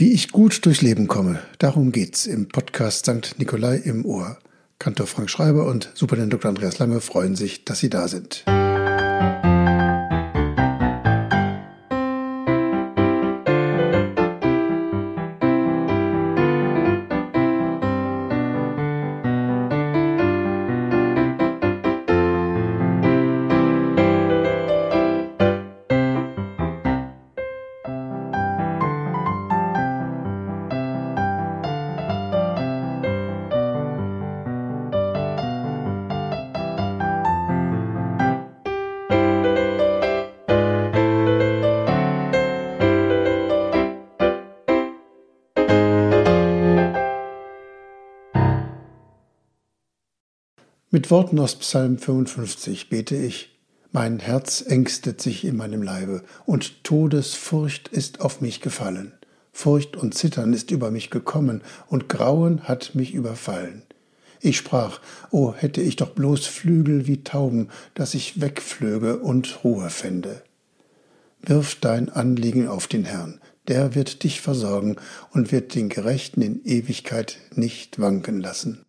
Wie ich gut durchs Leben komme, darum geht's im Podcast St. Nikolai im Ohr. Kantor Frank Schreiber und Superintendent Dr. Andreas Lange freuen sich, dass Sie da sind. Mit Worten aus Psalm 55 bete ich, mein Herz ängstet sich in meinem Leibe, und Todesfurcht ist auf mich gefallen. Furcht und Zittern ist über mich gekommen, und Grauen hat mich überfallen. Ich sprach, o hätte ich doch bloß Flügel wie Tauben, dass ich wegflöge und Ruhe fände. Wirf dein Anliegen auf den Herrn, der wird dich versorgen und wird den Gerechten in Ewigkeit nicht wanken lassen.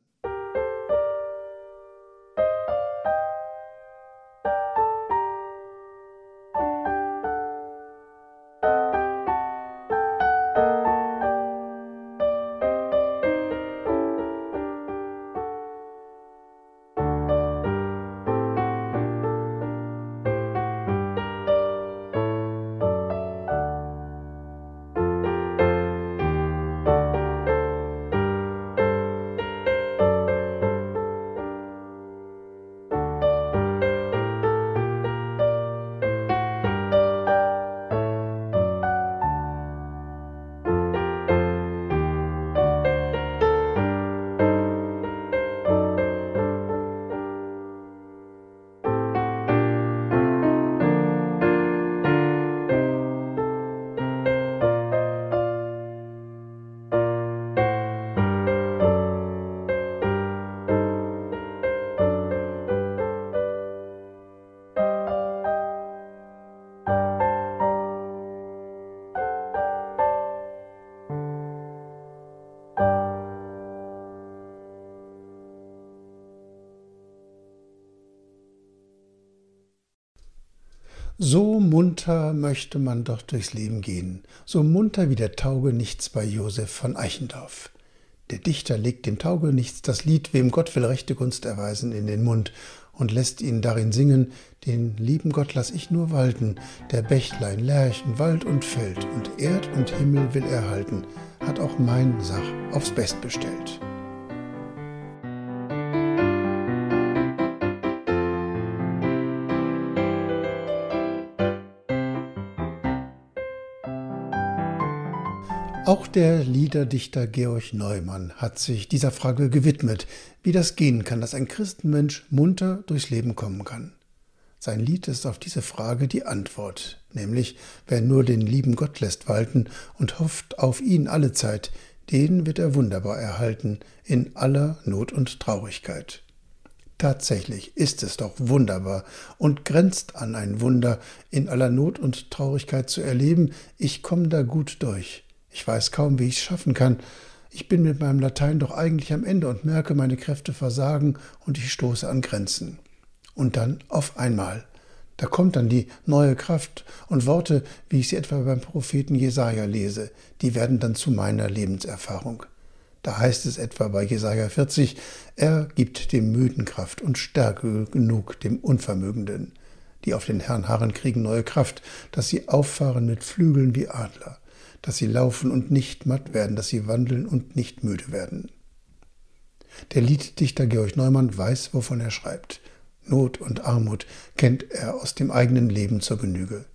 So munter möchte man doch durchs Leben gehen, so munter wie der Taugenichts bei Josef von Eichendorff. Der Dichter legt dem Taugenichts das Lied Wem Gott will rechte Gunst erweisen in den Mund und lässt ihn darin singen, den lieben Gott lass ich nur walten, der Bächlein, Lerchen, Wald und Feld und Erd und Himmel will erhalten, hat auch mein Sach aufs Best bestellt. Auch der Liederdichter Georg Neumann hat sich dieser Frage gewidmet, wie das gehen kann, dass ein Christenmensch munter durchs Leben kommen kann. Sein Lied ist auf diese Frage die Antwort, nämlich wer nur den lieben Gott lässt walten und hofft auf ihn alle Zeit, den wird er wunderbar erhalten in aller Not und Traurigkeit. Tatsächlich ist es doch wunderbar und grenzt an ein Wunder, in aller Not und Traurigkeit zu erleben, ich komme da gut durch. Ich weiß kaum, wie ich es schaffen kann. Ich bin mit meinem Latein doch eigentlich am Ende und merke, meine Kräfte versagen und ich stoße an Grenzen. Und dann auf einmal. Da kommt dann die neue Kraft und Worte, wie ich sie etwa beim Propheten Jesaja lese, die werden dann zu meiner Lebenserfahrung. Da heißt es etwa bei Jesaja 40, er gibt dem Müden Kraft und Stärke genug dem Unvermögenden. Die auf den Herrn harren, kriegen neue Kraft, dass sie auffahren mit Flügeln wie Adler dass sie laufen und nicht matt werden, dass sie wandeln und nicht müde werden. Der Lieddichter Georg Neumann weiß, wovon er schreibt. Not und Armut kennt er aus dem eigenen Leben zur Genüge.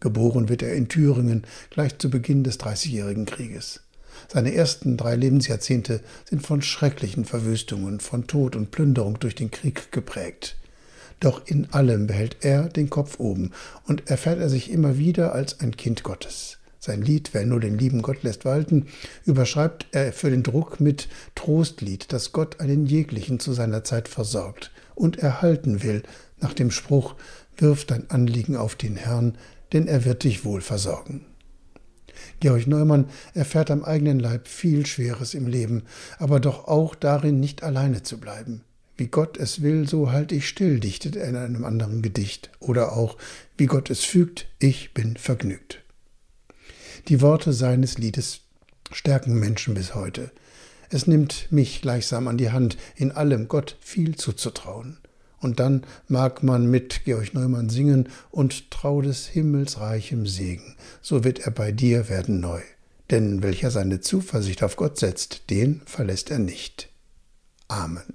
Geboren wird er in Thüringen gleich zu Beginn des Dreißigjährigen Krieges. Seine ersten drei Lebensjahrzehnte sind von schrecklichen Verwüstungen, von Tod und Plünderung durch den Krieg geprägt. Doch in allem behält er den Kopf oben und erfährt er sich immer wieder als ein Kind Gottes. Sein Lied, wer nur den lieben Gott lässt walten, überschreibt er für den Druck mit Trostlied, dass Gott einen jeglichen zu seiner Zeit versorgt und erhalten will, nach dem Spruch, wirf dein Anliegen auf den Herrn, denn er wird dich wohl versorgen. Georg Neumann erfährt am eigenen Leib viel Schweres im Leben, aber doch auch darin nicht alleine zu bleiben. Wie Gott es will, so halt ich still, dichtet er in einem anderen Gedicht. Oder auch, wie Gott es fügt, ich bin vergnügt. Die Worte seines Liedes stärken Menschen bis heute. Es nimmt mich gleichsam an die Hand, in allem Gott viel zuzutrauen. Und dann mag man mit Georg Neumann singen und trau des Himmels reichem Segen, so wird er bei dir werden neu. Denn welcher seine Zuversicht auf Gott setzt, den verlässt er nicht. Amen.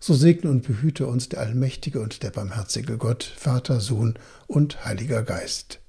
So segne und behüte uns der allmächtige und der barmherzige Gott, Vater, Sohn und Heiliger Geist.